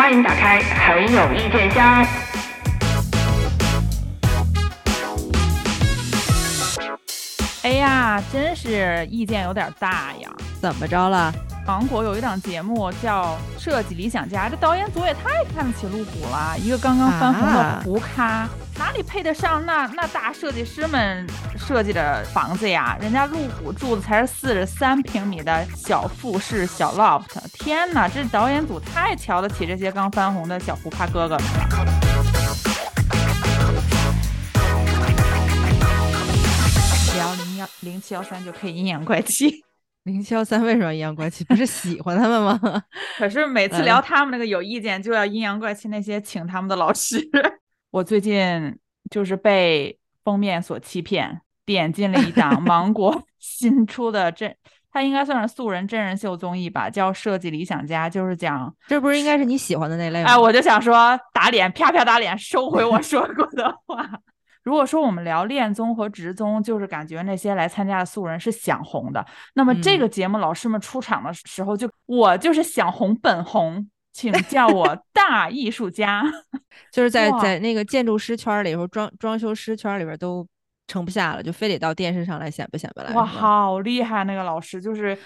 欢迎打开很有意见箱。哎呀，真是意见有点大呀！怎么着了？芒果有一档节目叫《设计理想家》，这导演组也太看不起路虎了，一个刚刚翻红的胡咖，哪里配得上那那大设计师们设计的房子呀？人家路虎住的才是四十三平米的小复式小 loft，天哪，这导演组太瞧得起这些刚翻红的小胡咖哥哥们了。聊零幺零七幺三就可以阴阳怪气。零七幺三为什么要阴阳怪气？不是喜欢他们吗？可是每次聊他们那个有意见，就要阴阳怪气那些请他们的老师。我最近就是被封面所欺骗，点进了一档芒果 新出的真，它应该算是素人真人秀综艺吧，叫《设计理想家》，就是讲这不是应该是你喜欢的那类吗？哎，我就想说打脸，啪啪打脸，收回我说过的话。如果说我们聊恋综和职综，就是感觉那些来参加的素人是想红的。那么这个节目老师们出场的时候，就我就是想红本红，请叫我 大艺术家。就是在在那个建筑师圈里头装装修师圈里边都撑不下了，就非得到电视上来显摆显摆来。哇，好厉害！那个老师就是。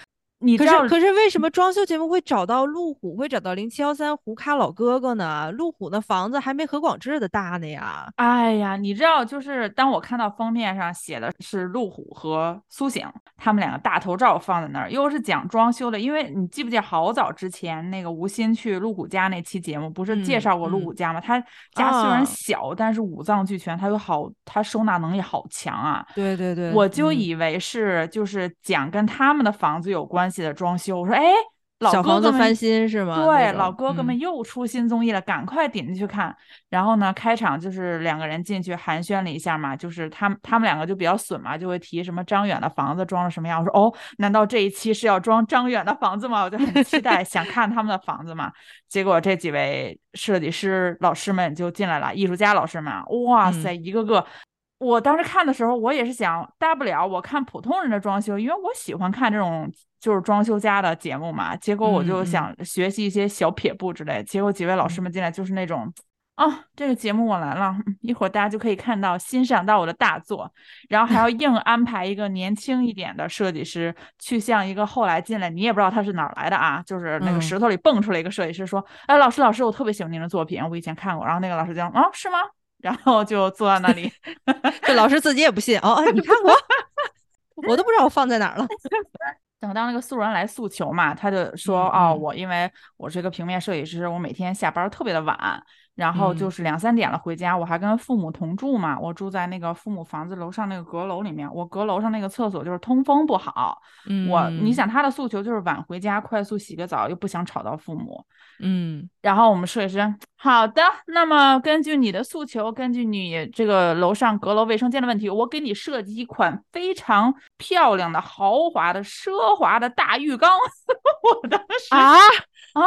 你可是可是为什么装修节目会找到路虎，会找到零七幺三胡咖老哥哥呢？路虎的房子还没何广智的大呢呀！哎呀，你知道，就是当我看到封面上写的是路虎和苏醒他们两个大头照放在那儿，又是讲装修的，因为你记不记得好早之前那个吴昕去路虎家那期节目，不是介绍过路虎家吗？他家虽然小，但是五脏俱全，他有好，他收纳能力好强啊！对对对，我就以为是就是讲跟他们的房子有关。关系的装修，我说哎，老哥哥翻新是吗？对，老哥哥们又出新综艺了，赶快点进去看。然后呢，开场就是两个人进去寒暄了一下嘛，就是他们他们两个就比较损嘛，就会提什么张远的房子装了什么样。我说哦，难道这一期是要装张远的房子吗？我就很期待，想看他们的房子嘛。结果这几位设计师老师们就进来了，艺术家老师们，哇塞，一个个。我当时看的时候，我也是想，大不了我看普通人的装修，因为我喜欢看这种就是装修家的节目嘛。结果我就想学习一些小撇步之类。结果几位老师们进来就是那种，啊，这个节目我来了，一会儿大家就可以看到欣赏到我的大作，然后还要硬安排一个年轻一点的设计师去向一个后来进来你也不知道他是哪儿来的啊，就是那个石头里蹦出来一个设计师说，哎，老师老师，我特别喜欢您的作品，我以前看过。然后那个老师讲，啊，是吗？然后就坐在那里，这老师自己也不信哦。你看过，我都不知道我放在哪儿了。等到那个素人来诉求嘛，他就说：“哦，我因为我是一个平面设计师，我每天下班特别的晚。”然后就是两三点了回家，我还跟父母同住嘛，我住在那个父母房子楼上那个阁楼里面，我阁楼上那个厕所就是通风不好。嗯，我你想他的诉求就是晚回家，快速洗个澡，又不想吵到父母。嗯，然后我们设计师，好的，那么根据你的诉求，根据你这个楼上阁楼卫生间的问题，我给你设计一款非常漂亮的、豪华的、奢华的大浴缸。我当时啊啊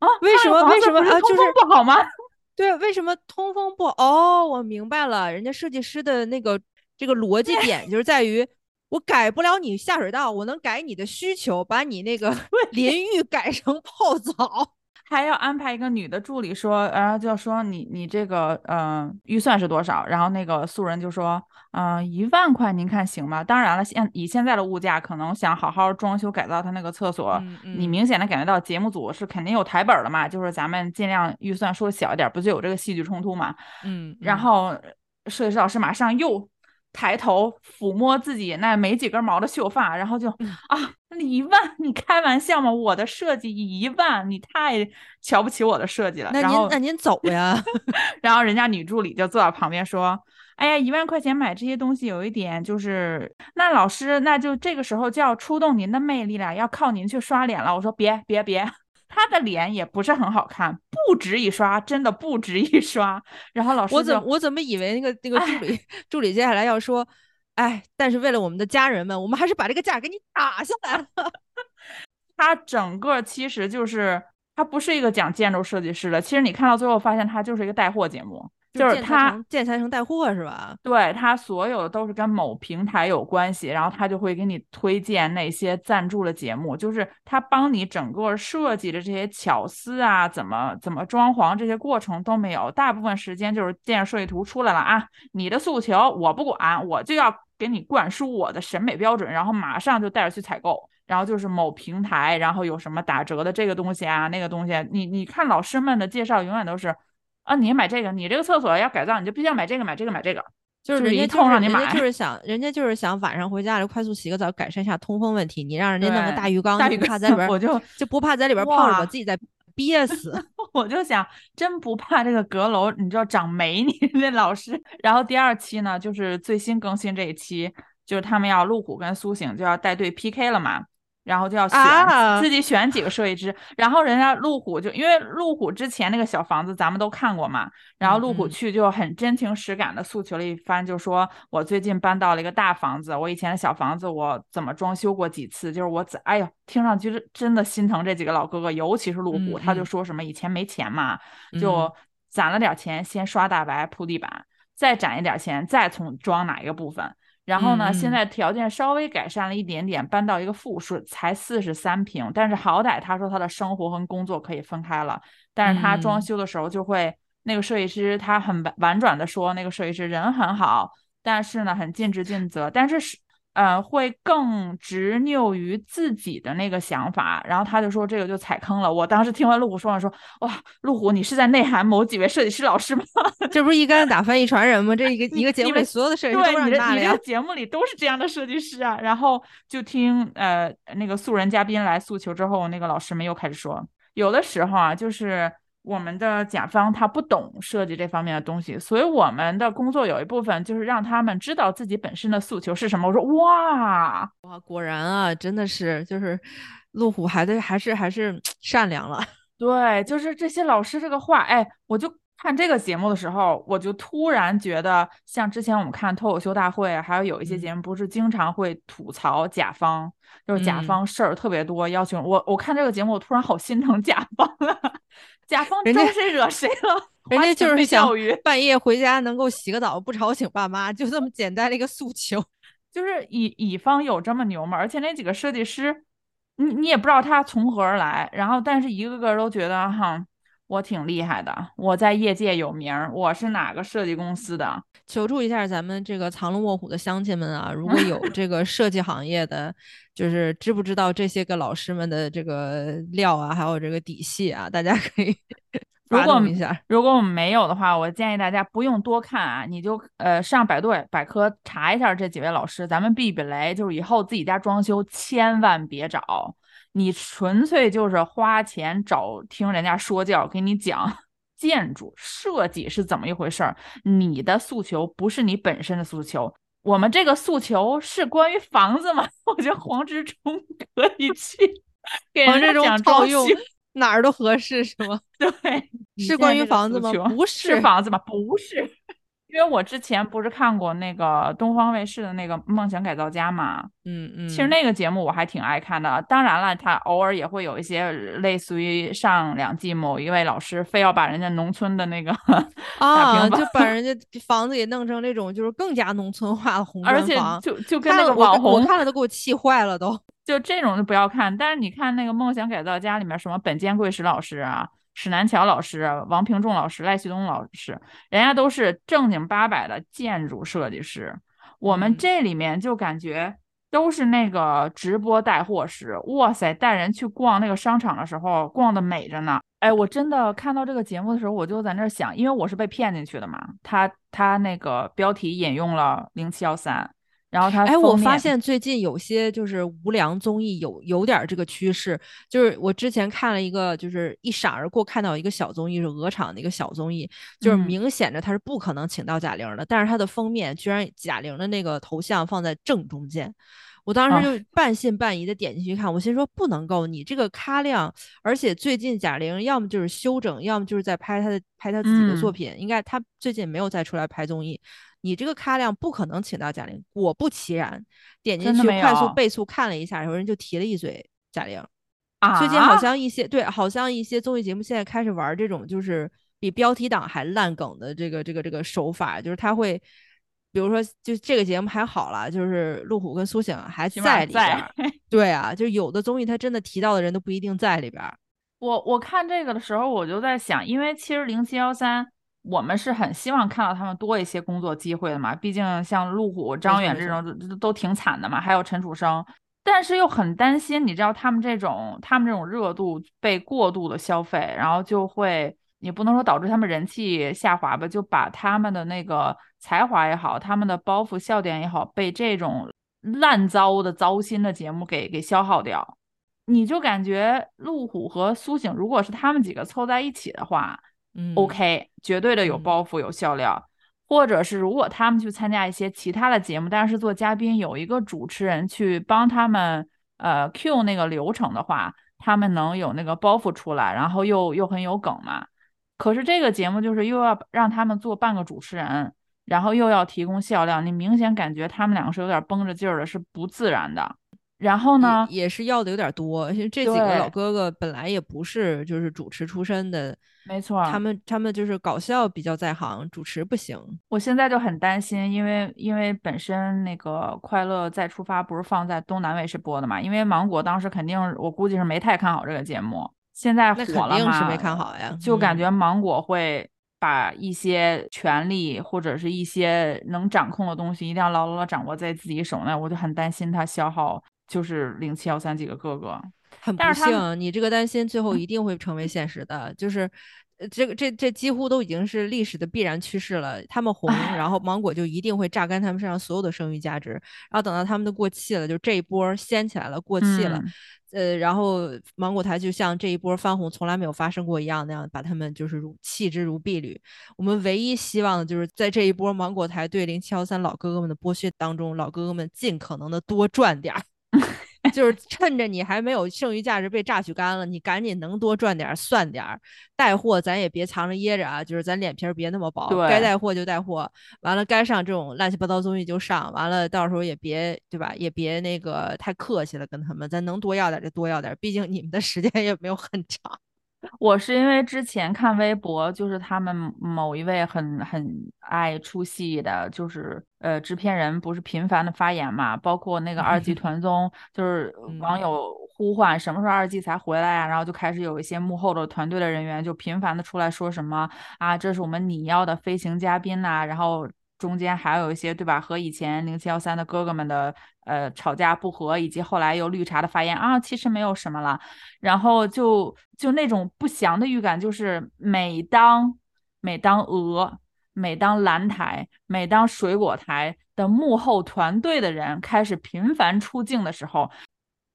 啊！为什么？为什么？啊，就是不好吗？对，为什么通风不哦？我明白了，人家设计师的那个这个逻辑点就是在于，我改不了你下水道，我能改你的需求，把你那个 淋浴改成泡澡。还要安排一个女的助理说，然后就说你你这个嗯预算是多少？然后那个素人就说，嗯一万块，您看行吗？当然了，现以现在的物价，可能想好好装修改造他那个厕所，你明显的感觉到节目组是肯定有台本了嘛，就是咱们尽量预算说小一点，不就有这个戏剧冲突嘛？嗯，然后设计师老师马上又。抬头抚摸自己那没几根毛的秀发，然后就啊，一万？你开玩笑吗？我的设计一万，你太瞧不起我的设计了。那您那您走呀。然后人家女助理就坐在旁边说：“哎呀，一万块钱买这些东西有一点就是……那老师，那就这个时候就要出动您的魅力了，要靠您去刷脸了。”我说：“别别别。”他的脸也不是很好看，不值一刷，真的不值一刷。然后老师，我怎我怎么以为那个那个助理助理接下来要说，哎，但是为了我们的家人们，我们还是把这个价给你打下来了。他整个其实就是他不是一个讲建筑设计师的，其实你看到最后发现他就是一个带货节目。就是他建材城带货是吧？对他所有的都是跟某平台有关系，然后他就会给你推荐那些赞助的节目，就是他帮你整个设计的这些巧思啊，怎么怎么装潢这些过程都没有，大部分时间就是建设设计图出来了啊，你的诉求我不管，我就要给你灌输我的审美标准，然后马上就带着去采购。然后就是某平台，然后有什么打折的这个东西啊，那个东西，你你看老师们的介绍永远都是。啊，你买这个，你这个厕所要改造，你就必须要买这个，买这个，买这个，就是人家一就是人通让你买家就是想，人家就是想晚上回家就快速洗个澡，改善一下通风问题。你让人家弄个大浴缸，大浴缸在里边儿，我就就不怕在里边儿泡着，我自己在憋死。我就想，真不怕这个阁楼，你知道长霉你 那老师。然后第二期呢，就是最新更新这一期，就是他们要路虎跟苏醒就要带队 PK 了嘛。然后就要选、啊自己选几个设计师，然后人家路虎就因为路虎之前那个小房子咱们都看过嘛，然后路虎去就很真情实感的诉求了一番，就说我最近搬到了一个大房子，我以前的小房子我怎么装修过几次，就是我怎哎呦，听上去是真的心疼这几个老哥哥，尤其是路虎，嗯他就嗯。说什么以前没钱嘛，嗯。就攒了点钱先刷大白铺地板，再攒一点钱再从装哪一个部分。然后呢，现在条件稍微改善了一点点，搬到一个复式，才四十三平，但是好歹他说他的生活和工作可以分开了。但是他装嗯。修的时候就会，那个设计师他很婉婉转的说，那个设计师人很好，但是呢很尽职尽责，但是是呃会更执拗于自己的那个想法。然后他就说这个就踩坑了。我当时听完路虎说完说，哇，路虎你是在内涵某几位设计师老师吗？这不是一竿子打翻一船人吗？这一个一个节目里所有的设计师都对让骂了呀你的你这个。节目里都是这样的设计师啊，然后就听呃那个素人嘉宾来诉求之后，那个老师们又开始说，有的时候啊，就是我们的甲方他不懂设计这方面的东西，所以我们的工作有一部分就是让他们知道自己本身的诉求是什么。我说哇，哇，果然啊，真的是就是路虎还得还是还是 善良了。对，就是这些老师这个话，哎，我就看这个节目的时候，我就突然觉得，像之前我们看脱口秀大会，还有有一些嗯节目，不是经常会吐槽甲方，就是甲嗯方事儿特别多，要求我，我看这个节目，我突然好心疼甲方啊，甲方招谁惹谁了？人家就是想半夜回家能够洗个澡，不吵醒爸妈，就这么简单的一个诉求。就是乙乙方有这么牛吗？而且那几个设计师，你你也不知道他从何而来，然后但是一个个都觉得哈，我挺厉害的，我在业界有名儿，我是哪个设计公司的，求助一下咱们这个藏龙卧虎的乡亲们啊，如果有 这个设计行业的，就是知不知道这些个老师们的这个料啊，还有这个底细啊，大家可以发如果动一下。如果我们没有的话，我建议大家不用多看啊，你就呃上百度百科查一下这几位老师，咱们避避雷。就是以后自己家装修千万别找，你纯粹就是花钱找听人家说教，给你讲 建筑设计是怎么一回事儿。你的诉求不是你本身的诉求。我们这个诉求是关于房子吗？我觉得黄志忠可以去 给人家讲套用哪儿都合适是吗？对，是关于房子吗不是是房子吗？不是，因为我之前不是看过那个东方卫视的那个《梦想改造家》嘛，嗯嗯，其实那个节目我还挺爱看的。当然了，他偶尔也会有一些类似于上两季某一位老师非要把人家农村的那个 啊，就把 人家房子给弄成那种就是更加农村化的红而且就就跟那个网红看了都给我气坏了都。就这种就不要看。但是你看那个《梦想改造家》里面，什么本间贵史老师啊、史南桥老师、王平仲老师、赖旭东老师，人家都是正经八百的建筑设计师。我们嗯这里面就感觉都是那个直播带货师，哇塞，带人去逛那个商场的时候，逛的美着呢。哎，我真的看到这个节目的时候，我就在那儿想，因为我是被骗进去的嘛。他他那个标题引用了零七幺三，然后他哎，我发现最近有些就是无良综艺有有点儿这个趋势，就是我之前看了一个，就是一闪而过看到一个小综艺是鹅厂的一个小综艺，就是嗯。明显着他是不可能请到贾玲的，但是他的封面居然贾玲的那个头像放在正中间。我当啊时就半信半疑的点进去看，我心说不能够，你这个咖量，而且最近贾玲要么就是休整，要么就是在拍她的拍她自己的作嗯。品，应该她最近没有再出来拍综艺，你这个咖量不可能请到贾玲。果不其然，点进去快速倍速看了一下，有人就提了一嘴贾玲。啊，最近好像一些对，好像一些综艺节目现在开始玩这种就是比标题党还烂梗的这个这个这个手法，就是他会，比如说就这个节目还好了，就是路虎跟苏醒还在里边儿，对啊，就有的综艺他真的提到的人都不一定在里边儿。我我看这个的时候，我就在想，因为其实零七幺三，我们是很希望看到他们多一些工作机会的嘛。毕竟像路虎、张远这种都都都挺惨的嘛，还有陈楚生，但是又很担心，你知道他们这种他们这种热度被过度的消费，然后就会也不能说导致他们人气下滑吧，就把他们的那个才华也好，他们的包袱笑点也好，被这种烂糟的糟心的节目给给消耗掉。你就感觉路虎和苏醒，如果是他们几个凑在一起的话嗯，OK，绝对的有嗯包袱、有笑料。或者是如果他们去参加一些其他的节目，但是做嘉宾有一个主持人去帮他们呃 Q 那个流程的话，他们能有那个包袱出来，然后又又很有梗嘛。可是这个节目就是又要让他们做半个主持人，然后又要提供笑料，你明显感觉他们两个是有点绷着劲儿的，是不自然的。然后呢，也也是要的有点多，因为这几个老哥哥本来也不是就是主持出身的，没错儿，他们他们就是搞笑比较在行，主持不行。我现在就很担心，因为因为本身那个《快乐再出发》不是放在东南卫视播的嘛，因为芒果当时肯定我估计是没太看好这个节目，现在火了嘛，肯定是没看好呀就感嗯觉芒果会把一些权利或者是一些能掌控的东西，一定要牢牢的掌握在自己手内，我就很担心它消耗就是零七幺三几个哥哥。很不幸，你这个担心最后一定会成为现实的，就是。呃这个这这几乎都已经是历史的必然趋势了。他们红，然后芒果就一定会榨干他们身上所有的剩余价值，然后等到他们都过气了，就这一波掀起来了，过气了，嗯呃，然后芒果台就像这一波翻红从来没有发生过一样，那样把他们就是如弃之如敝履。我们唯一希望的就是在这一波芒果台对零七幺三老哥哥们的剥削当中，老哥哥们尽可能的多赚点儿。就是趁着你还没有剩余价值被榨取干了，你赶紧能多赚点儿算点儿，带货咱也别藏着掖着啊，就是咱脸皮儿别那么薄，该带货就带货，完了该上这种乱七八糟综艺就上，完了到时候也别对吧，也别那个太客气了跟他们，咱能多要点儿就多要点儿，毕竟你们的时间也没有很长。我是因为之前看微博，就是他们某一位很很爱出戏的，就是呃制片人不是频繁的发言嘛，包括那个二季 团综，就是网嗯友呼唤什么时候二季才回来啊，然后就开始有一些幕后的团队的人员就频繁的出来说什么啊，这是我们你要的飞行嘉宾呐、然后。中间还有一些对吧，和以前零七幺三的哥哥们的呃吵架不和，以及后来又绿茶的发言啊，其实没有什么了，然后就就那种不祥的预感，就是每当每当鹅、每当蓝台、每当水果台的幕后团队的人开始频繁出镜的时候，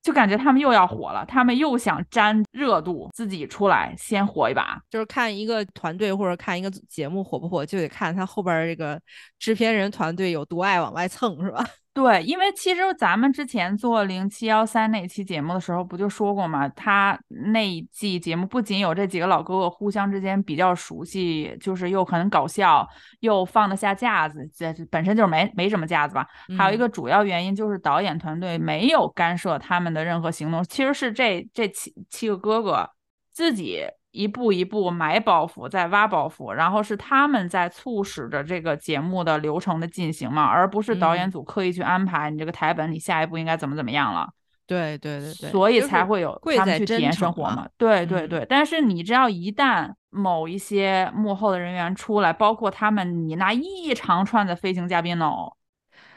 就感觉他们又要火了，他们又想沾热度，自己出来先火一把。就是看一个团队或者看一个节目火不火，就得看他后边这个制片人团队有多爱往外蹭，是吧？对，因为其实咱们之前做零七幺三那期节目的时候，不就说过嘛？他那一季节目不仅有这几个老哥哥互相之间比较熟悉，就是又很搞笑，又放得下架子，这这本身就是没没什么架子吧。还有一嗯个主要原因就是导演团队没有干涉他们的任何行动，其实是这这七七个哥哥自己一步一步埋包袱，在挖包袱，然后是他们在促使着这个节目的流程的进行嘛，而不是导演嗯组刻意去安排你这个台本，你下一步应该怎么怎么样了。对对对对，所以才会有贵在真他们去体验生活嘛。对对嗯对，但是你只要一旦某一些幕后的人员出来，包括他们，你那一长串的飞行嘉宾哦，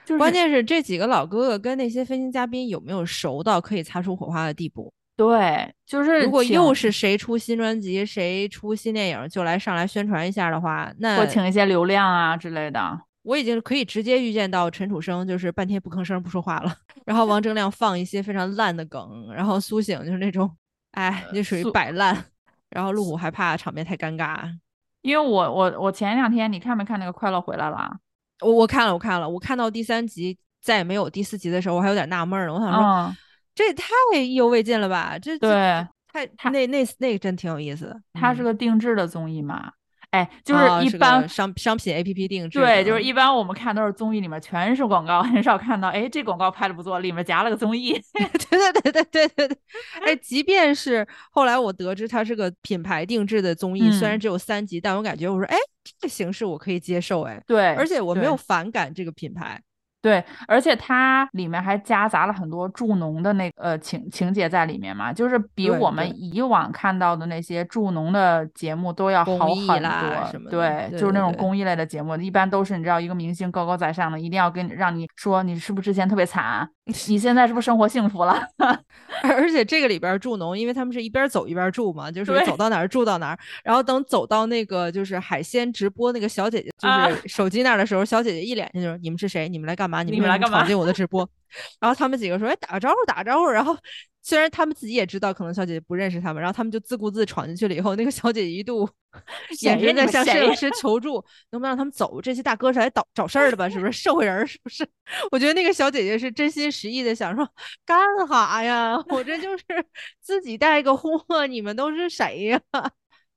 就是关键是这几个老哥哥跟那些飞行嘉宾有没有熟到可以擦出火花的地步？对，就是如果又是谁出新专辑，谁出新电影，就来上来宣传一下的话，那或请一些流量啊之类的。我已经可以直接预见到陈楚生就是半天不吭声不说话了，然后王铮亮放一些非常烂的梗，然后苏醒就是那种，哎，就属于摆烂，然后陆虎还怕场面太尴尬。因为我我我前两天你看没看那个《快乐回来了》？我我看了，我看了，我看到第三集再也没有第四集的时候，我还有点纳闷儿呢。我想说，嗯，这也太意犹未尽了吧？这这对，太他那那那个真挺有意思的。嗯它是个定制的综艺嘛。哎，就啊是一般个商商品 A P P 定制，对，就是一般我们看都是综艺里面全是广告，很少看到哎这广告拍的不错，里面夹了个综艺。对对对对对对对，哎，即便是后来我得知它是个品牌定制的综艺，虽然嗯只有三集，但我感觉我说，哎，这个形式我可以接受，哎，对，而且我没有反感这个品牌。对，而且它里面还夹杂了很多助农的那呃情情节在里面嘛，就是比我们以往看到的那些助农的节目都要好很多。什么对，对就是那种公益类的节目，一般都是你知道一个明星高高在上的，一定要跟你让你说你是不是之前特别惨，你现在是不是生活幸福了？而且这个里边助农，因为他们是一边走一边儿住嘛，就是对走到哪儿住到哪儿。然后等走到那个就是海鲜直播那个小姐姐，就啊是手机那儿的时候，小姐姐一脸就是你们是谁？你们来干嘛？你你们来干嘛闯进我的直播？然后他们几个说，哎，打个招呼，打个招呼。然后虽然他们自己也知道可能小姐姐不认识他们，然后他们就自顾自闯进去了以后，那个小姐姐一度 眼神在向摄影师求助，能不能让他们走？这些大哥是来找找事儿的吧？是不是 社会人儿？是不是？我觉得那个小姐姐是真心实意的想说，干哈呀？我这就是自己带个货，你们都是谁呀？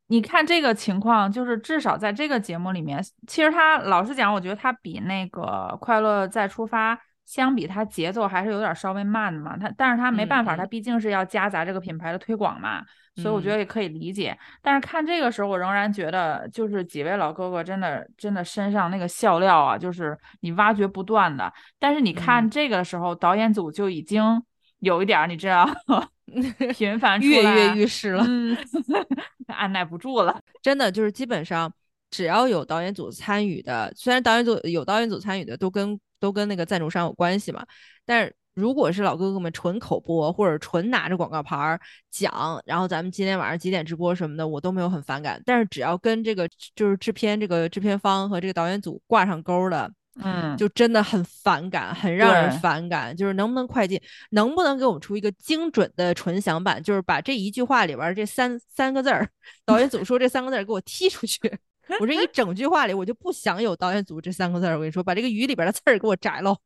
你看这个情况，就是至少在这个节目里面，其实他老实讲，我觉得他比那个《快乐再出发》相比，他节奏还是有点稍微慢的嘛。他但是他没嗯办法，他嗯毕竟是要夹杂这个品牌的推广嘛，所以我觉嗯得也可以理解。但是看这个时候，我仍然觉得，就是几位老哥哥真的真的身上那个笑料啊，就是你挖掘不断的。但是你看嗯这个时候，导演组就已经有一点儿，你知道，频繁跃跃欲试了。嗯，按耐不住了。真的就是基本上只要有导演组参与的，虽然导演组有导演组参与的都跟都跟那个赞助商有关系嘛，但是如果是老哥哥们纯口播或者纯拿着广告牌儿讲，然后咱们今天晚上几点直播什么的，我都没有很反感。但是只要跟这个就是制片这个制片方和这个导演组挂上钩的，嗯，就真的很反感，很让人反感。就是能不能快进，能不能给我们出一个精准的纯享版？就是把这一句话里边这三三个字儿，导演组说这三个字儿给我踢出去。我这一整句话里，我就不想有导演组这三个字儿。我跟你说，把这个鱼里边的刺儿给我摘喽。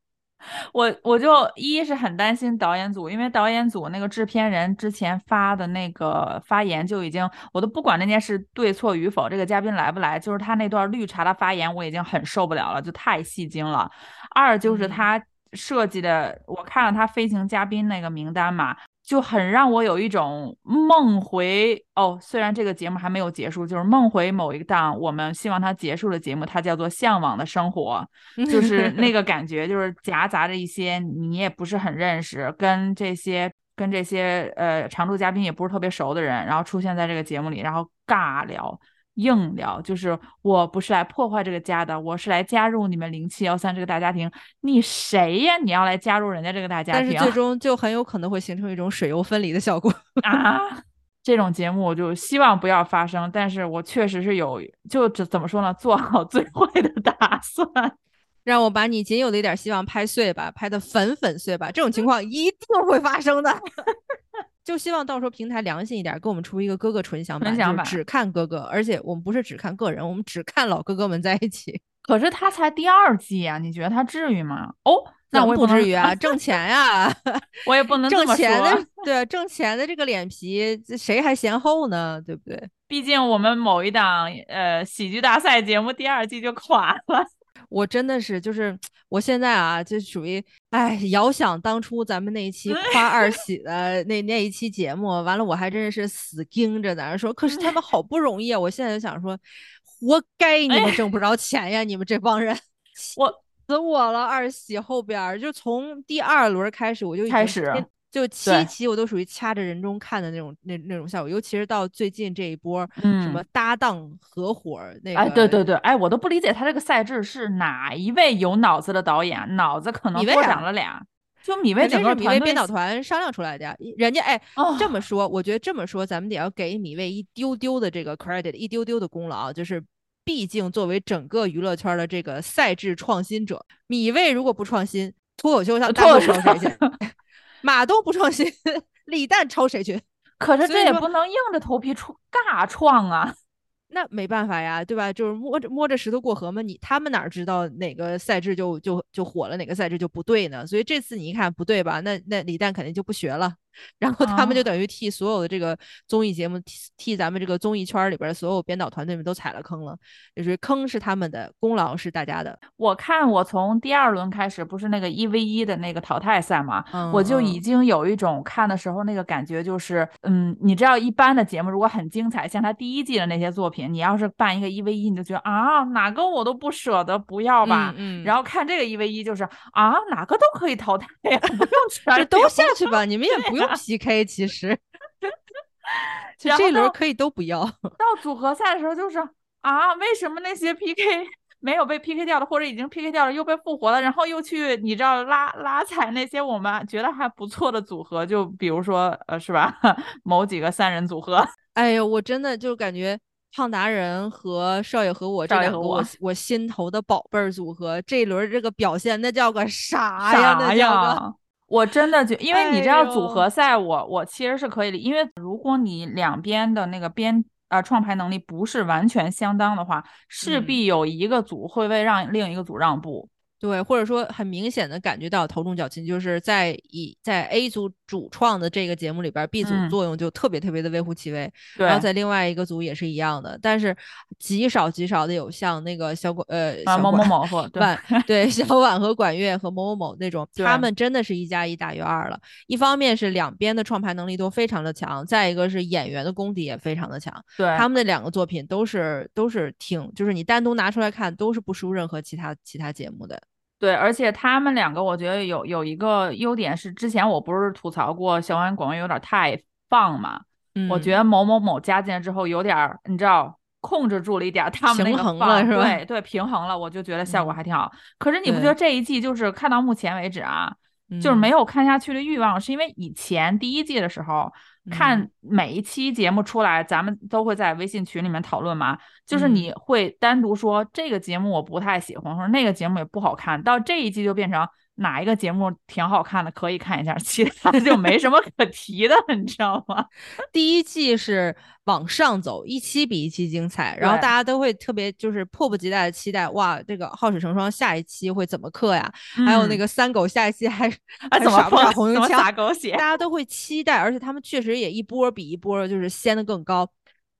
我我就一是很担心导演组，因为导演组那个制片人之前发的那个发言就已经，我都不管那件事对错与否，这个嘉宾来不来，就是他那段绿茶的发言，我已经很受不了了，就太戏精了。二就是嗯他设计的，我看了他飞行嘉宾那个名单嘛，就很让我有一种梦回哦，虽然这个节目还没有结束，就是梦回某一档我们希望它结束的节目，它叫做《向往的生活》。就是那 个感觉，就是夹杂着一些你也不是很认识，跟这些跟这些呃常驻嘉宾也不是特别熟的人，然后出现在这个节目里，然后尬聊。硬聊就是我不是来破坏这个家的，我是来加入你们零七幺三这个大家庭。你谁呀？你要来加入人家这个大家庭？但是最 终就很有可能会形成一种水油分离的效果。啊，这种节目我就希望不要发生，但是我确实是有，就怎怎么说呢，做好最坏的打算。让我把你仅有的一点希望拍碎吧，拍的粉粉碎吧，这种情况一定会发生的。就希望到时候平台良心一点，给我们出一个哥哥纯享版，纯享版就只看哥哥，而且我们不是只看个人，我们只看老哥哥们在一起。可是他才第二季啊、你觉得他至于吗？哦，那我也不至于啊，挣钱呀，我也不能挣钱的，对啊，挣钱的这个脸皮，这谁还嫌厚呢？对不对？毕竟我们某一档呃喜剧大赛节目第二季就垮了。我真的是，就是我现在啊，就属于，哎，遥想当初咱们那一期夸二 喜的那那一期节目，完了我还真是死盯着在那说，可是他们好不容易啊！我现在就想说，活该你们挣不着钱呀，你们这帮人，我 死我了！二喜后边儿就从第二轮开始，我就开始就七期我都属于掐着人中看的那种那那种效果，尤其是到最近这一波，什嗯么搭档合伙儿那个，哎，对对对，哎，我都不理解他这个赛制是哪一位有脑子的导演，脑子可能多米未啊长了俩，就米未肯定整个米未编导团商量出来的呀。人家哎，哦这么说，我觉得这么说，咱们得要给米未一丢丢的这个 credit，一丢丢的功劳啊，就是。毕竟，作为整个娱乐圈的这个赛制创新者，米未如果不创新，脱口秀上大脱口秀谁去？马东不创新，李诞抄谁去？可是这也不能硬着头皮出尬创啊。那没办法呀，对吧？就是摸着摸着石头过河嘛。你他们哪知道哪个赛制就就就火了，哪个赛制就不对呢？所以这次你一看不对吧？那那李诞肯定就不学了，然后他们就哦等于替所有的这个综艺节目，替替咱们这个综艺圈儿里边儿所有编导团队们都踩了坑了，就是坑是他们的，功劳是大家的。我看我从第二轮开始，不是那个一 v 一的那个淘汰赛嘛，嗯我就已嗯经有一种看的时候那个感觉，就是，嗯，你知道一般的节目如果很精彩，像他第一季的那些作品，你要是办一个一 v 一，你就觉得啊，哪个我都不舍得不要吧。嗯嗯然后看这个一 v 一，就是啊，哪个都可以淘汰呀，不用 全就都下去吧，你们也不用 PK，其实，这一轮可以都不要。到组合赛的时候，就是啊，为什么那些 PK 没有被 PK 掉的，或者已经 PK 掉了又被复活了，然后又去你知道拉拉踩那些我们觉得还不错的组合，就比如说呃是吧，某几个三人组合，哎呦，我真的就感觉胖达人和少爷和我这两个我我心头的宝贝儿组合，这一轮儿这个表现那叫个啥呀？那叫个呀？我真的觉，因为你知道组合赛我，我其实是可以理，因为如果你两边的那个编呃创牌能力不是完全相当的话，势嗯必有一个组会为让另一个组让步。对，或者说很明显的感觉到头重脚轻，就是在以在 A 组主创的这个节目里边，B 组嗯作用就特别特别的微乎其微，对，然后在另外一个组也是一样的，但是极少极少的有像那个小管呃啊某某某和对婉对小婉和管乐和某某某那种，他们真的是一加一大于二了。一方面是两边的创牌能力都非常的强，再一个是演员的功底也非常的强。对他们的两个作品都是都是挺，就是你单独拿出来看都是不输任何其他其他节目的。对，而且他们两个，我觉得有有一个优点是，之前我不是吐槽过小婉广乐有点太放嘛，嗯，我觉得某某某加进来之后有点儿，你知道。控制住了一点儿他们那平个放衡了是吧对对，平衡了，我就觉得效果嗯还挺好。可是你不觉得这一季就是看到目前为止啊，就是没有有看下去的欲望，是因为以前第一季的时候，看嗯。每一期节目出来，咱们都会在微信群里面讨论嘛，就是嗯。你会单独说这个节目我不太喜欢，或者那个节目也不好看，到这一季就变成哪一个节目挺好看的，可以看一下，其他的就没什么可提的，你知道吗？第一季是往上走，一期比一期精彩，然后大家都会特别就是迫不及待的期待，哇，这个好水成双下一期会怎么克呀？还有那嗯个三狗下一期还啊，还怎么放红油枪？撒狗血大？家都会期待，而且他们确实也一波比一波就是掀得更高。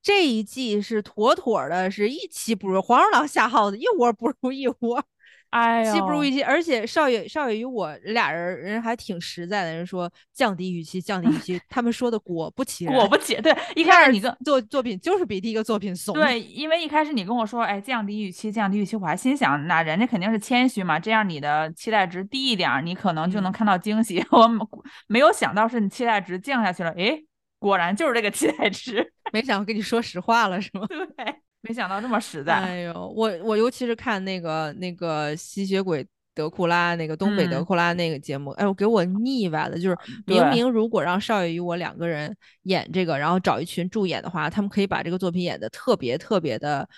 这一季是妥妥的，是一期不如黄鼠狼下耗子，一窝不如一窝。哎呦，期不如预期，而且少爷少爷与我俩人人还挺实在的，人说降低预期，降低预期，他们说的果不其然，果不其对，一开始你跟作作品就是比第一个作品怂。对，因为一开始你跟我说，哎，降低预期，降低预期，我还心想，那人家肯定是谦虚嘛，这样你的期待值低一点儿，你可能就能嗯看到惊喜。我没没有想到是你期待值降下去了，诶，果然就是这个期待值。没想跟你说实话了是吗？对，没想到这么实在。哎呦，我我尤其是看那个那个吸血鬼德库拉那个东北德嗯库拉那个节目，哎呦给我腻歪了。就是明明如果让少爷与我两个人演这个，然后找一群助演的话，他们可以把这个作品演得特别特别的，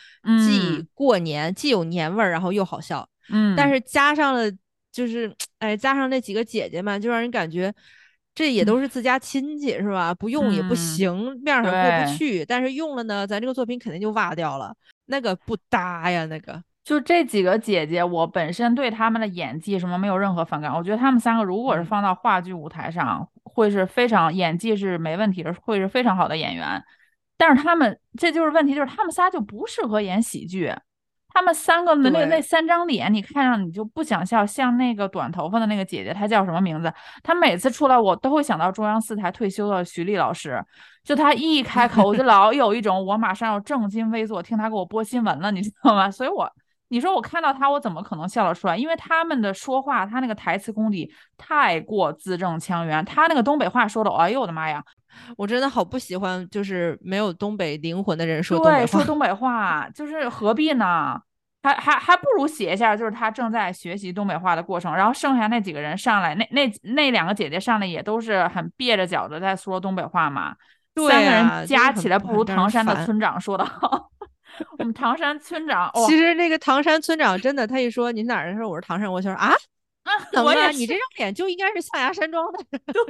既嗯过年既有年味儿，然后又好笑。嗯，但是加上了，就是哎，加上那几个姐姐们，就让人感觉这也都是自家亲戚是吧？不用也不嗯行，面儿上过不去。但是用了呢，咱这个作品肯定就挖掉了，那个不搭呀，那个。就这几个姐姐，我本身对她们的演技什么没有任何反感。我觉得她们三个如果是嗯放到话剧舞台上，会是非常演技是没问题的，会是非常好的演员。但是她们这就是问题，就是她们仨就不适合演喜剧。她们三个的那那三张脸，你看上你就不想笑。像那个短头发的那个姐姐，她叫什么名字？她每次出来，我都会想到中央四台退休的徐丽老师。就她一开口，我就老有一种我马上要正襟危坐，听她给我播新闻了，你知道吗？所以我你说我看到他，我怎么可能笑得出来？因为他们的说话，他那个台词功底太过字正腔圆，他那个东北话说的，哎呦我的妈呀！我真的好不喜欢，就是没有东北灵魂的人说东北话对，说话。东北话，就是何必呢？还还还不如写一下，就是他正在学习东北话的过程，然后剩下那几个人上来，那那那两个姐姐上来也都是很蹩着脚的在说东北话嘛。对三个啊人加起来不如唐山的村长说的好。我们唐山村长，哦，其实那个唐山村长真的，他一说你是哪儿人，说我是唐山，我就说啊，能啊，我也是你这张脸就应该是象牙山庄的。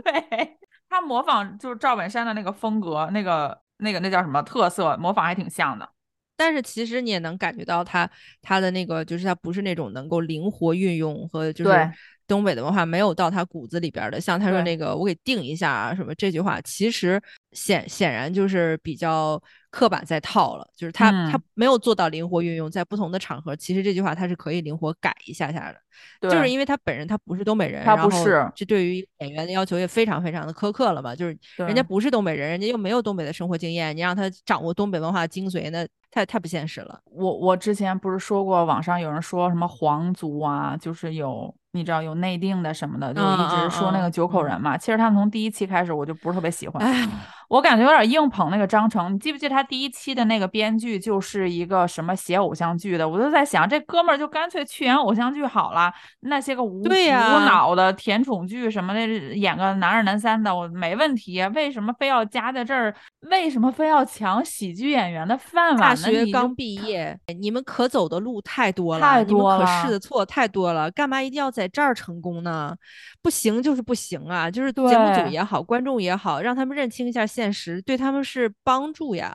对他模仿就是赵本山的那个风格，那个那个那叫什么特色，模仿还挺像的。但是其实你也能感觉到他他的那个，就是他不是那种能够灵活运用和就是对东北的文化没有到他骨子里边的。像他说那个“我给定一下啊”什么这句话，其实显显然就是比较刻板在套了，就是他、他嗯没有做到灵活运用，在不同的场合，其实这句话他是可以灵活改一下下的。就是因为他本人他不是东北人，他不是这对于演员的要求也非常非常的苛刻了嘛。就是人家不是东北人，人家又没有东北的生活经验，你让他掌握东北文化精髓，那太太不现实了。我我之前不是说过，网上有人说什么皇族啊，就是有你知道有内定的什么的，就嗯一直说那个九口嗯人嘛。其实他们从第一期开始我就不是特别喜欢，哎，我感觉有点硬捧那个张成。你记不记得他第一期的那个编剧就是一个什么写偶像剧的？我就在想，这哥们儿就干脆去演偶像剧好了，那些个无无脑的甜宠剧什么的，演个男二男三的我没问题啊。为什么非要加在这儿？为什么非要抢喜剧演员的饭碗呢？大学刚毕业，你们可走的路太多了，太你们可试的错太多了，干嘛一定要在这儿成功呢？不行就是不行啊！就是节目组也好，观众也好，让他们认清一下现实，对他们是帮助呀。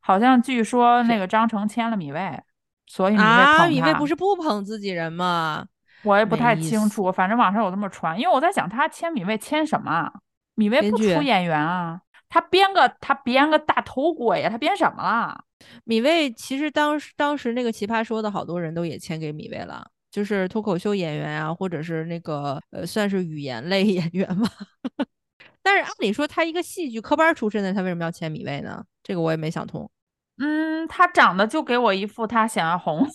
好像据说那个张成签了米未，所以米未啊，捧他米未不是不捧自己人吗？我也不太清楚，反正网上有这么传。因为我在想，他签米未签什么啊？米未不出演员啊，他编个他编个大头鬼呀，他编什么了？米未其实当时当时那个奇葩说的好多人都也签给米未了，就是脱口秀演员啊，或者是那个呃算是语言类 演员吧。但是按理说他一个戏剧科班出身的，他为什么要签米未呢？这个我也没想通。嗯，他长得就给我一副他想要红，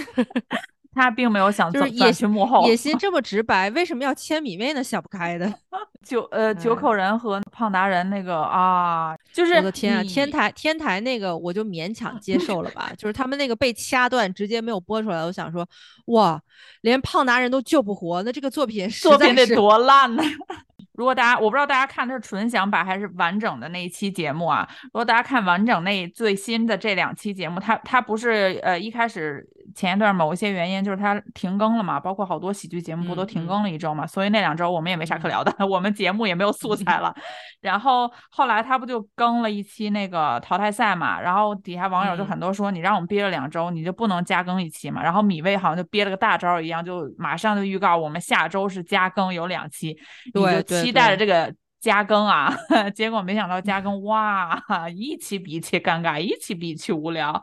他并没有想就是野心幕后。野心这么直白，为什么要签米未呢？想不开的。九呃九哎口人和胖达人那个啊，就是我的天啊，天台天台那个我就勉强接 受了吧，就是他们那个被掐断，直接没有播出来。我想说，哇，连胖达人都救不活，那这个作品实作品得多烂呢！如果大家我不知道大家看的是纯享版还是完整的那一期节目啊？如果大家看完整那最新的这两期节目，它它不是呃一开始前一段某一些原因就是它停更了嘛，包括好多喜剧节目不都停更了一周嘛，所以那两周我们也没啥可聊的，我们节目也没有素材了。然后后来他不就更了一期那个淘汰赛嘛，然后底下网友就嗯很多说你让我们憋了两周，你就不能加更一期嘛？然后米未好像就憋了个大招一样，就马上就预告我们下周是加更有两期，你就期待着这个。加更啊，结果没想到加更哇，一期比一期尴尬，一期比一期无聊。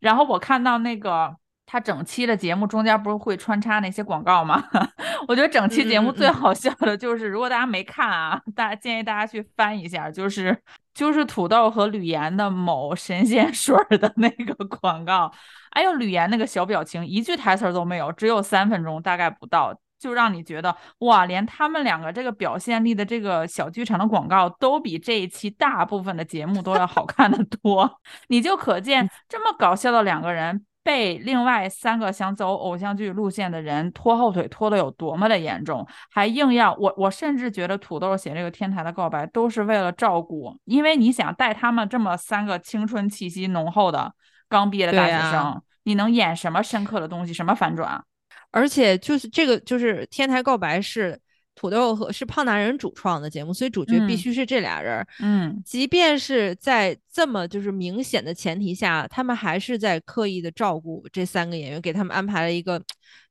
然后我看到那个他整期的节目中间不是会穿插那些广告吗？我觉得整期节目最好笑的就是，如果大家没看啊，大家建议大家去翻一下，就是就是土豆和吕岩的某神仙水的那个广告。哎呦，吕岩那个小表情，一句台词儿都没有，只有三分钟，大概不到。就让你觉得哇，连他们两个这个表现力的这个小剧场的广告都比这一期大部分的节目都要好看的多，你就可见这么搞笑的两个人被另外三个想走偶像剧路线的人拖后腿拖得有多么的严重，还硬要我我甚至觉得土豆写这个天台的告白都是为了照顾，因为你想带他们这么三个青春气息浓厚的刚毕业的大学生，你能演什么深刻的东西，什么反转？而且就是这个，就是天台告白是土豆和是胖达人主创的节目，所以主角必嗯须是这俩人儿。嗯，即便是在这么就是明显的前提下，他们还是在刻意的照顾这三个演员，给他们安排了一个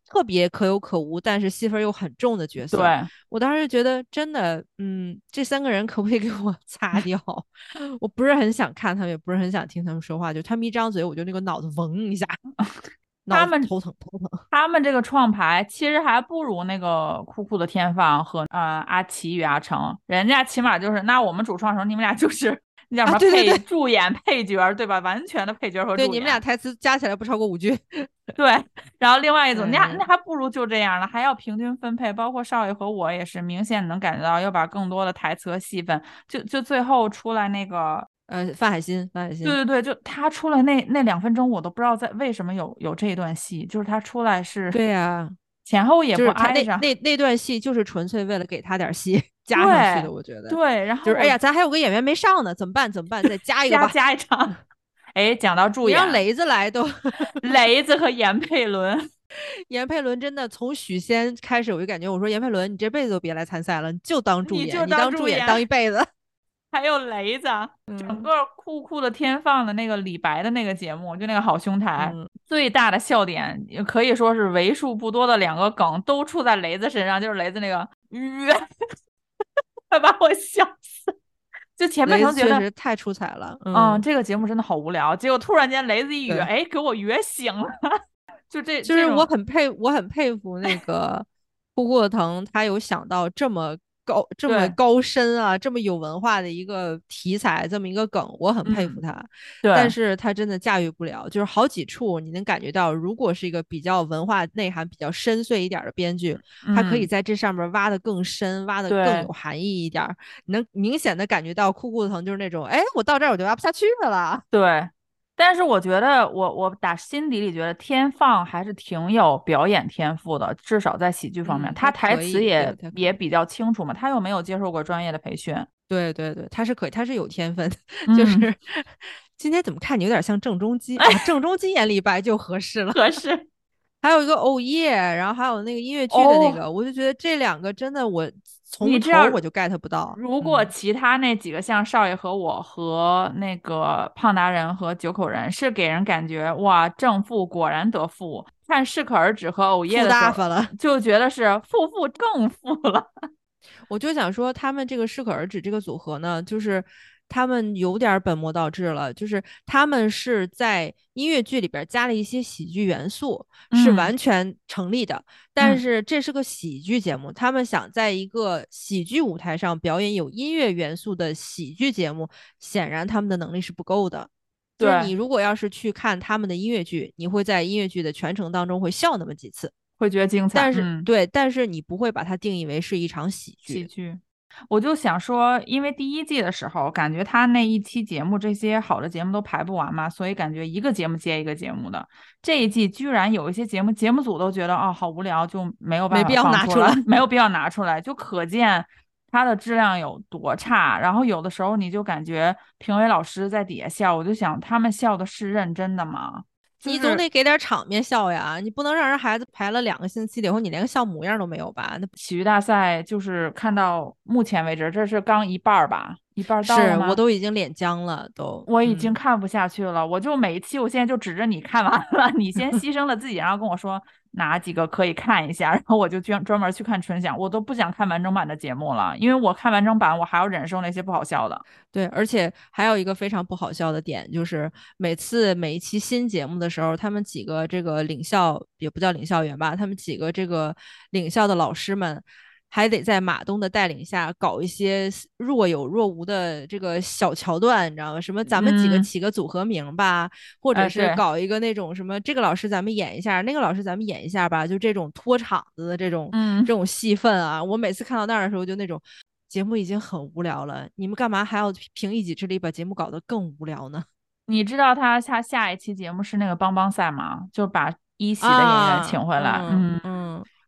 特别可有可无，但是戏份又很重的角色。对，我当时觉得真的，嗯，这三个人可不可以给我 擦掉？我不是很想看他们，也不是很想听他们说话，就他们一张嘴，我就那个脑子嗡一下，脑 他们头疼头疼。他们这个创牌其实还不如那个酷酷的天放和呃阿奇与阿成，人家起码就是那我们主创时候，你们俩就是 那叫什么对对对助演配角儿对吧？完全的配角儿和助对，你们俩台词加起来不超过五句。对，然后另外一组，那嗯那还不如就这样了，还要平均分配。包括少爷和我也是明显能感觉到要把更多的台词和戏份，就就最后出来那个，呃，范海辛，范海辛，对对对，就他出来那那两分钟，我都不知道在为什么有有这一段戏，就是他出来是对呀、前后也不就是他那那那段戏就是纯粹为了给他点戏 加上去的，我觉得。对，然后我就是哎呀，咱还有个演员没上呢，怎么办？怎么办？再加一个吧。加一场。哎，讲到助演，你让雷子来都，雷子和严佩伦，严佩伦真的从许仙开始，我就感觉我说严佩伦，你这辈子都别来参赛了，你就当助演，你就你当助演当一辈子。还有雷子，整嗯个酷酷的天放的那个李白的那个节目，就那个好兄台，嗯最大的笑点也可以说是为数不多的两个梗都出在雷子身上，就是雷子那个约，快 把我笑死。就前面雷可能觉得太出彩了。嗯，这个节目真的好无聊。结果突然间雷子一对约，哎，给我约醒了。就这，就是我很佩，我很佩服那个 酷酷的腾，他有想到这么高、这么高深啊、这么有文化的一个题材，这么一个梗，我很佩服嗯他。对，但是他真的驾驭不了，就是好几处你能感觉到，如果是一个比较文化内涵比较深邃一点儿的编剧，他可以嗯在这上面挖的更深，挖的更有含义一点能明显的感觉到酷酷的疼就是那种，哎，我到这儿我就挖不下去了。对。但是我觉得我，我打心底里觉得天放还是挺有表演天赋的，至少在喜剧方面，嗯他台词也也比较清楚嘛，他又没有接受过专业的培训，对对对，他是可以，他是有天分，嗯就是今天怎么看你有点像郑中基 啊？郑中基演李白就合适了。合适。还有一个哦耶，然后还有那个音乐剧的那哦个，我就觉得这两个真的我从头你知道我就 get 不到。如果嗯其他那几个像少爷和我和那个胖达人和九口人是给人感觉哇正负果然得负，看适可而止和偶夜的时候了，就觉得是负负更负了。我就想说，他们这个适可而止这个组合呢，就是他们有点儿本末倒置了，就是他们是在音乐剧里边加了一些喜剧元素，是嗯完全成立的。但嗯是这是个喜剧节目，他们想在一个喜剧舞台上表演有音乐元素的喜剧节目，显然他们的能力是不够的。就是对你如果要是去看他们的音乐剧，你会在音乐剧的全程当中会笑那么几次，会觉得精彩，但是、嗯对，但是你不会把它定义为是一场喜剧。喜剧。我就想说，因为第一季的时候，感觉他那一期节目这些好的节目都排不完嘛，所以感觉一个节目接一个节目的。这一季居然有一些节目，节目组都觉得哦好无聊，就没有办法拿出来，没有必要拿出来，就可见它的质量有多差。然后有的时候你就感觉评委老师在底下笑，我就想他们笑的是认真的吗？就是你总得给点场面笑呀，你不能让人孩子排了两个星期了以后，你连个笑模样都没有吧？那喜剧大赛就是看到目前为止，这是刚一半儿吧，一半儿到了吗是我都已经脸僵了，都我已经嗯看不下去了，我就每一期我现在就指着你看完了，你先牺牲了自己，然后跟我说哪几个可以看一下，然后我就专专门去看纯享，我都不想看完整版的节目了，因为我看完整版我还要忍受那些不好笑的。对，而且还有一个非常不好笑的点，就是每次每一期新节目的时候，他们几个这个领校也不叫领校员吧，他们几个这个领校的老师们。还得在马东的带领下搞一些若有若无的这个小桥段，你知道吗？什么咱们几个嗯起个组合名吧，或者是搞一个那种什么这个老师咱们演一下，那个老师咱们演一下吧，就这种拖场子的这种嗯这种戏份啊，我每次看到那儿的时候就那种节目已经很无聊了，你们干嘛还要凭一己之力把节目搞得更无聊呢？你知道他下下一期节目是那个帮帮赛吗？就把一席的演员啊请回来。嗯嗯，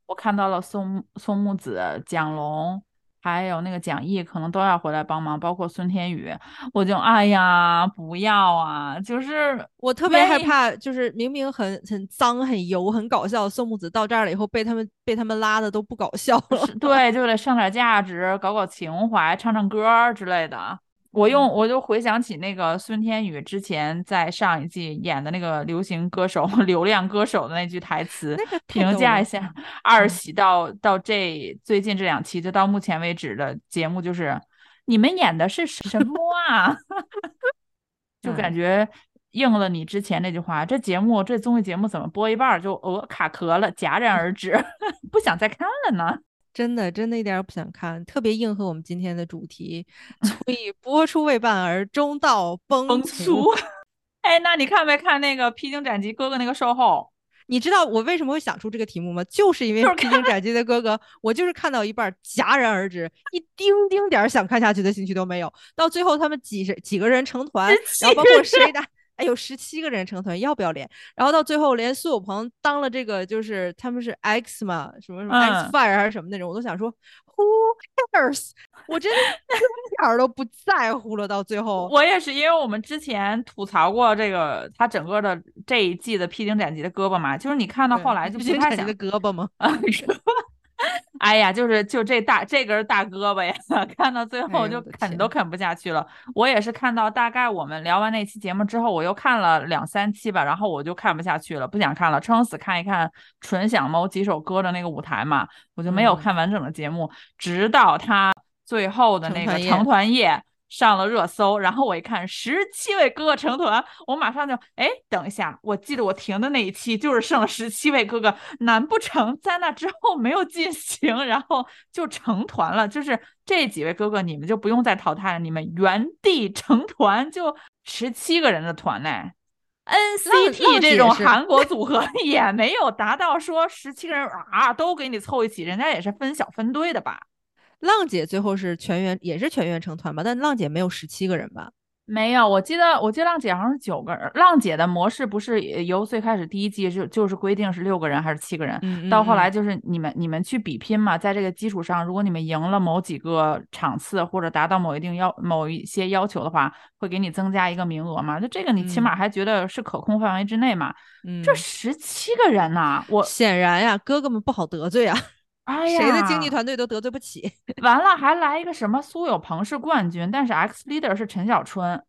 我看到了宋宋木子、蒋龙，还有那个蒋毅，可能都要回来帮忙，包括孙天宇。我就哎呀，不要啊！就是我特别害怕，就是明明很很脏、很油、很搞笑，宋木子到这儿了以后被他们被他们拉的都不搞笑了。对，就得上点价值，搞搞情怀，唱唱歌儿之类的。我用我就回想起那个孙天宇之前在上一季演的那个流行歌手、流量歌手的那句台词，那个评价一下二嗯喜到到这最近这两期，就到目前为止的节目，就是你们演的是什么啊？就感哎觉应了你之前那句话，这节目这综艺节目怎么播一半儿就呃卡壳了，戛然而止，不想再看了呢？真的真的一点儿也不想看，特别应和我们今天的主题。所 以播出未半而中道崩崩殂粗。哎，那你看没看那个《披荆斩棘》哥哥那个售后？你知道我为什么会想出这个题目吗？就是因为《披荆斩棘的哥哥》，我就是看到一半儿戛然而止，一丁丁点儿想看下去的兴趣都没有。到最后他们几十几个人成团，然后包括谁的，哎有，十七个人成团，要不要脸？然后到最后连苏有朋当了这个，就是他们是 X 嘛，什么什么 X 嗯 Fire 还是什么那种，我都想说 Who cares？我真的一点儿都不在乎了。到最后，我也是，因为我们之前吐槽过这个他整个的这一季的《披荆斩棘的胳膊》嘛，就是你看到后来就披不太想荆斩棘的胳膊吗？哎呀，就是就这大这根大胳膊呀，看到最哎后就啃都啃不下去了。我也是看到大概我们聊完那期节目之后，我又看了两三期吧，然后我就看不下去了，不想看了，撑死看一看纯享某几首歌的那个舞台嘛，我就没有嗯看完整的节目，直到他最后的那个成团夜成团夜。上了热搜，然后我一看十七位哥哥成团，我马上就哎，等一下，我记得我停的那一期就是剩了十七位哥哥，难不成在那之后没有进行，然后就成团了？就是这几位哥哥，你们就不用再淘汰了，你们原地成团，就十七个人的团呢。NCT 这种韩国组合 也没有达到说十七个人啊都给你凑一起，人家也是分小分队的吧？浪姐最后是全员，也是全员成团吧？但浪姐没有十七个人吧？没有，我记得我记得浪姐好像是九个人。浪姐的模式不是由最开始第一季就就是规定是六个人还是七个人，嗯到后来就是你们你们去比拼嘛，在这个基础上，如果你们赢了某几个场次或者达到某一定要某一些要求的话，会给你增加一个名额嘛。就这个你起码还觉得是可控范围之内嘛。嗯，这十七个人呐、我显然呀，哥哥们不好得罪啊，哎呀，谁的经济团队都得罪不起。完了还来一个什么苏有朋是冠军，但是 X leader 是陈小春。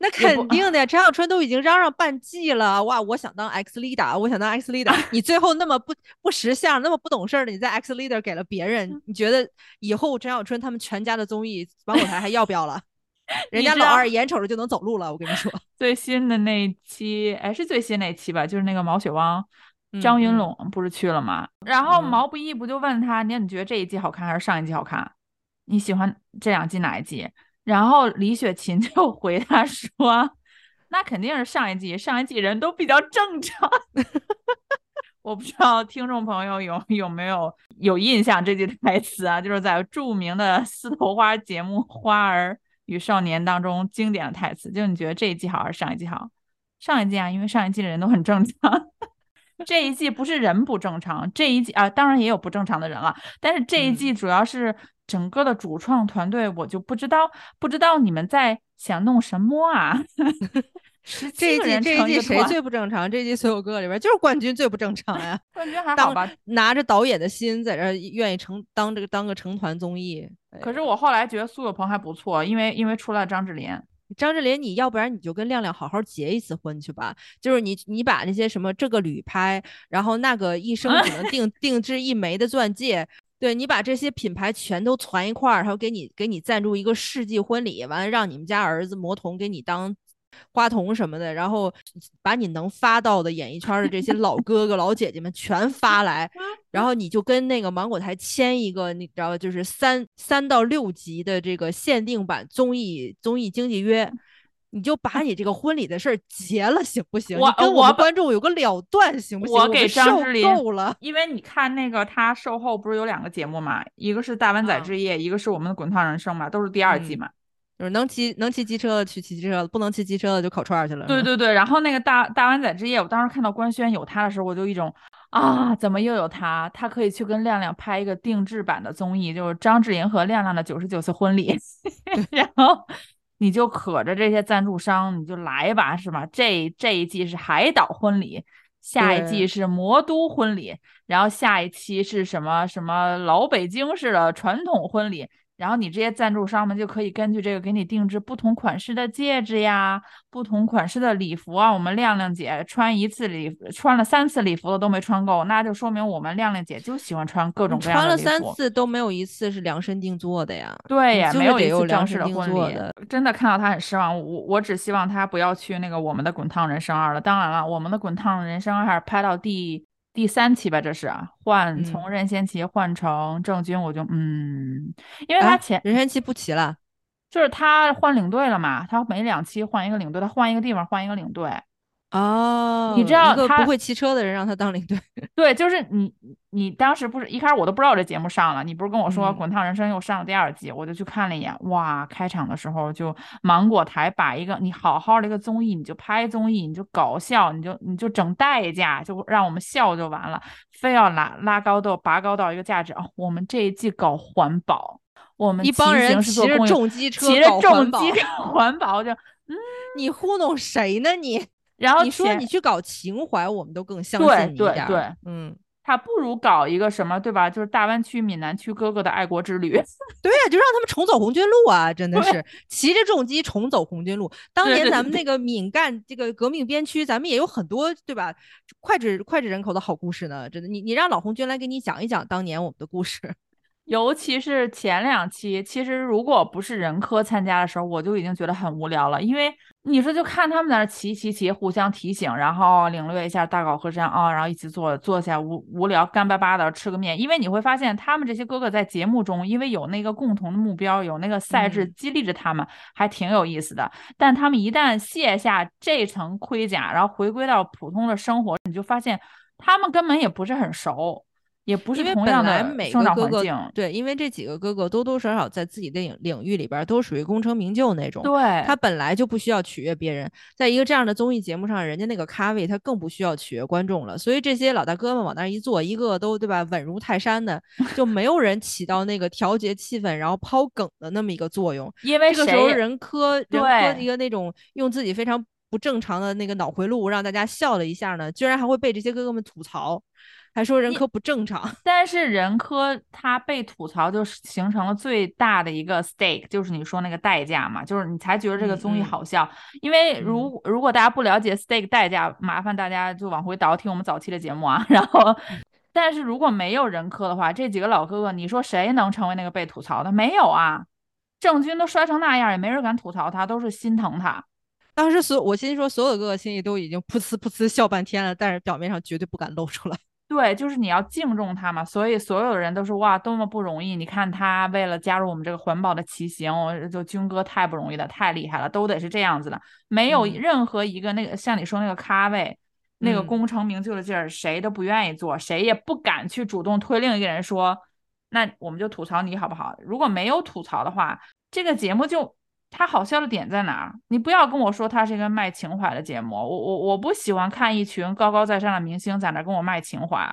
那肯定的呀，陈小春都已经嚷嚷半季了，哇！我想当 X leader，我想当 X leader，你最后那么不不识相，那么不懂事儿的，你在 X leader 给了别人，你觉得以后陈小春他们全家的综艺芒果台还要不要了？人家老二眼瞅着就能走路了，我跟你说。最新的那一期，哎，是最新那一期吧？就是那个毛血旺，张云龙不是去了吗？然后嗯毛不易不就问他，你你觉得这一季好看还是上一季好看？你喜欢这两季哪一季？然后李雪琴 就回答说，那肯定是上一季，上一季人都比较正常。我不知道听众朋友有有没有有印象这句台词啊？就是在著名的四头花节目《花儿与少年》当中经典的台词。就你觉得这一季好还是上一季好？上一季啊，因为上一季的人都很正常。这一季不是人不正常，这一季啊，当然也有不正常的人了，但是这一季主要是整个的主创团队，我就不知道不知道你们在想弄什么啊？这一季这一季谁最不正常？这一季所有哥哥里边就是冠军最不正常呀，冠军还好吧？拿着导演的心在这儿愿意成当这个当个成团综艺。哎可是我后来觉得苏有朋还不错，因为因为出了张智霖，张智霖，你要不然你就跟亮亮好好结一次婚去吧。就是你你把那些什么这个旅拍，然后那个一生只能 定定制一枚的钻戒，对你把这些品牌全都攒一块儿，然后给你给你赞助一个世纪婚礼，完了让你们家儿子魔童给你当。花童什么的，然后把你能发到的演艺圈的这些老哥哥老姐姐们全发来，然后你就跟那个芒果台签一个，你知道，就是三三到六集的这个限定版综艺综艺经纪约，你就把 你这个婚礼的事儿结了，行不行？我你跟我观众有个了断，行不行？我给我们受张智霖够了。因为你看那个他售后不是有两个节目嘛，一个是大湾仔啊之夜，一个是我们的滚烫人生嘛，都是第二季嗯嘛。就是能骑能骑机车的去骑机车，不能骑机车的就烤串儿去了。对对对，然后那个大大湾仔之夜，我当时看到官宣有他的时候，我就一种啊，怎么又有他？他可以去跟亮亮拍一个定制版的综艺，就是张智霖和亮亮的九十九次婚礼，然后你就可着这些赞助商，你就来吧，是吧？这这一季是海岛婚礼。下一季是魔都婚礼，然后下一期是什么什么老北京式的传统婚礼，然后你这些赞助商们就可以根据这个给你定制不同款式的戒指呀，不同款式的礼服啊。我们亮亮姐穿一次礼服，穿了三次礼服的都没穿够，那就说明我们亮亮姐就喜欢穿各种各样穿了的礼服。穿了三次都没有一次是量身定做的呀。对呀，没有一次正式的身定婚礼做的，真的看到她很失望。我我只希望她不要去那个我们的滚烫人生二了。当然了，我们的滚烫人生二拍到第第三期吧，这是啊换从嗯任贤齐换成郑钧，我就嗯，因为他啊前、任贤齐不齐了。就是他换领队了嘛，他每两期换一个领队，他换一个地方换一个领队。哦，你知道他不会骑车的人让他当领队，对，就是你，你当时不是一开始我都不知道这节目上了，你不是跟我说《嗯滚烫人生》又上了第二季，我就去看了一眼，哇，开场的时候就芒果台把一个你好好的一个综艺，你就拍综艺，你就搞笑，你就你就整代价，就让我们笑就完了，非要拉拉高到拔高到一个价值哦，我们这一季搞环保，我们一帮人骑着重机车骑着搞重机 车环保就，嗯你糊弄谁呢你？然后你说你去搞情怀，我们都更相信你一点儿。对对嗯，他不如搞一个什么，对吧？就是大湾区闽南区哥哥的爱国之旅。对呀、就让他们重走红军路啊！真的是 骑着重机重走红军路。当对对对年咱们那个闽赣这个革命边区，咱们也有很多对吧？脍炙脍炙人口的好故事呢。真的，你你让老红军来给你讲一讲当年我们的故事。尤其是前两期，其实如果不是人科参加的时候，我就已经觉得很无聊了。因为你说就看他们在那骑骑骑，互相提醒，然后领略一下大搞河山啊，然后一起坐坐下无无聊干巴巴的吃个面。因为你会发现，他们这些哥哥在节目中，因为有那个共同的目标，有那个赛制嗯激励着他们，还挺有意思的。但他们一旦卸下这层盔甲，然后回归到普通的生活，你就发现他们根本也不是很熟。也不是因为同样本来每的生个哥哥长环境，对，因为这几个哥哥多多少少在自己的领领域里边儿都属于功成名就那种。对，他本来就不需要取悦别人，在一个这样的综艺节目上，人家那个咖位他更不需要取悦观众了。所以这些老大哥们往那儿一坐，一个个都对吧，稳如泰山的，就没有人起到那个调节气氛，然后抛梗的那么一个作用。因为这个时候谁人科人科的一个那种用自己非常不正常的那个脑回路让大家笑了一下呢，居然还会被这些哥哥们吐槽，还说人科不正常。但是人科它被吐槽，就是形成了最大的一个 stake，就是你说那个代价嘛，就是你才觉得这个综艺好笑。因为如如果大家不了解 stake 代价，麻烦大家就往回倒听我们早期的节目啊。然后，但是如果没有人科的话，这几个老哥哥，你说谁能成为那个被吐槽的？没有啊。郑钧都摔成那样，也没人敢吐槽他，都是心疼他。当时所我心说，所有哥哥心里都已经噗呲噗呲笑半天了，但是表面上绝对不敢露出来。对，就是你要敬重他嘛，所以所有人都说哇，多么不容易！你看他为了加入我们这个环保的骑行，我就军哥太不容易了，太厉害了，都得是这样子的，没有嗯任何一个那个像你说那个咖位，那个嗯功成名就的劲儿，谁都不愿意做，谁也不敢去主动推另一个人说，那我们就吐槽你好不好？如果没有吐槽的话，这个节目就。它好笑的点在哪儿？你不要跟我说它是一个卖情怀的节目，我我我不喜欢看一群高高在上的明星在那儿跟我卖情怀。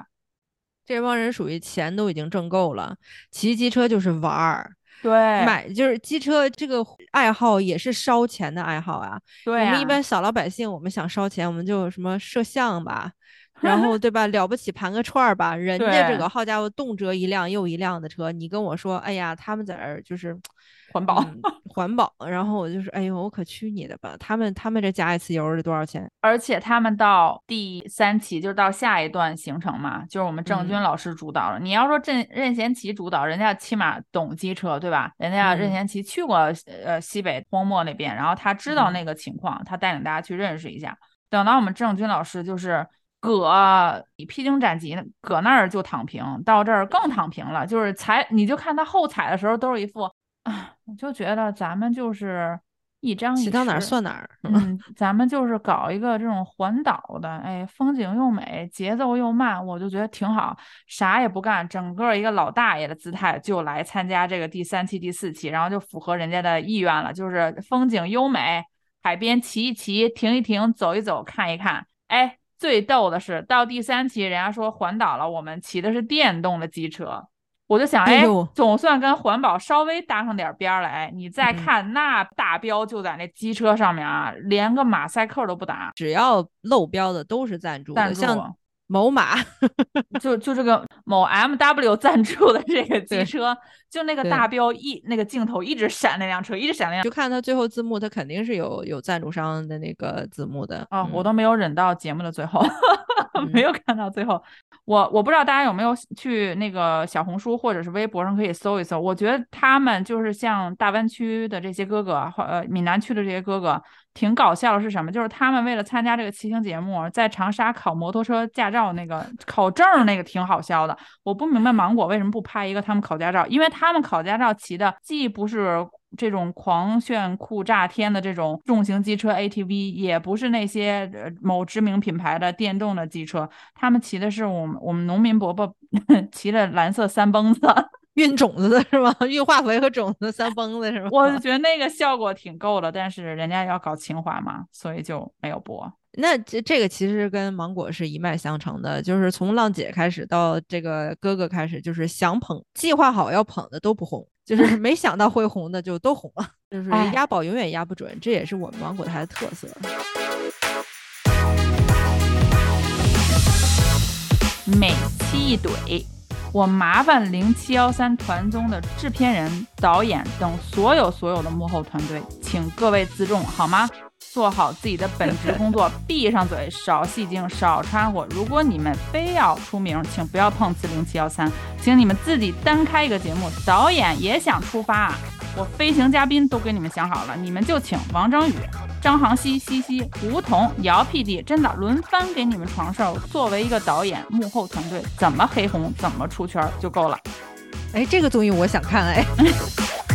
这帮人属于钱都已经挣够了，骑机车就是玩儿，对，买就是机车这个爱好也是烧钱的爱好啊。对啊我们一般小老百姓，我们想烧钱，我们就什么摄像吧，然后对吧？了不起盘个串儿吧，人家这个好家伙，动辄一辆又一辆的车，你跟我说，哎呀，他们在这儿就是环保。嗯环保，然后我就说，哎呦，我可去你的吧！他们他们这加一次油得多少钱？而且他们到第三期，就是到下一段行程嘛，就是我们郑钧嗯老师主导了。你要说任任贤齐主导，人家起码懂机车，对吧？人家任嗯贤齐去过呃西北荒漠那边，然后他知道嗯那个情况，他带领大家去认识一下。等到我们郑钧老师就是。搁披荆斩棘，搁那儿就躺平，到这儿更躺平了。就是踩，你就看他后踩的时候，都是一副，啊，我就觉得咱们就是一张一骑到哪儿算哪儿。嗯，咱们就是搞一个这种环岛的，哎，风景又美，节奏又慢，我就觉得挺好，啥也不干，整个一个老大爷的姿态就来参加这个第三期、第四期，然后就符合人家的意愿了，就是风景优美，海边骑一骑，停一停，走一走，看一看，哎，最逗的是到第三期，人家说环岛了，我们骑的是电动的机车。我就想，哎总算跟环保稍微搭上点边儿了。哎，你再嗯看那大标就在那机车上面啊，连个马赛克都不打，只要漏标的都是赞助的，赞助像某马，就就这个某 MW 赞助的这个机车，就那个大标一那个镜头一直闪那辆车，一直闪那辆就看它最后字幕，它肯定是有有赞助商的那个字幕的。啊、嗯我都没有忍到节目的最后，没嗯有看到最后。我我不知道大家有没有去那个小红书或者是微博上可以搜一搜。我觉得他们就是像大湾区的这些哥哥，或呃闽南区的这些哥哥，挺搞笑的是什么？就是他们为了参加这个骑行节目，在长沙考摩托车驾照那个考证那个挺好笑的。我不明白芒果为什么不拍一个他们考驾照，因为他们考驾照骑的既不是这种狂炫酷炸天的这种重型机车 ATV，也不是那些呃某知名品牌的电动的机车，他们骑的是我们我们农民伯伯 骑的蓝色三蹦子，运种子的是吗？运化肥和种子三蹦子是吗？我就觉得那个效果挺够的，但是人家要搞情怀嘛，所以就没有播。那这这个其实跟芒果是一脉相承的，就是从浪姐开始到这个哥哥开始，就是想捧、计划好要捧的都不红，就是 没想到会红的就都红了，就是哎押宝永远押不准，这也是我们芒果台的特色。每期一怼。我麻烦零七幺三团综的制片人、导演等所有所有的幕后团队，请各位自重好吗？做好自己的本职工作，闭上嘴，少戏精，少掺和。如果你们非要出名，请不要碰四零七幺三，请你们自己单开一个节目。导演也想出发啊！我飞行嘉宾都给你们想好了，你们就请王张宇、张航熙、西西、吴桐、姚 PD，真的轮番给你们传授。作为一个导演，幕后团队怎么黑红，怎么出圈就够了。哎，这个综艺我想看哎。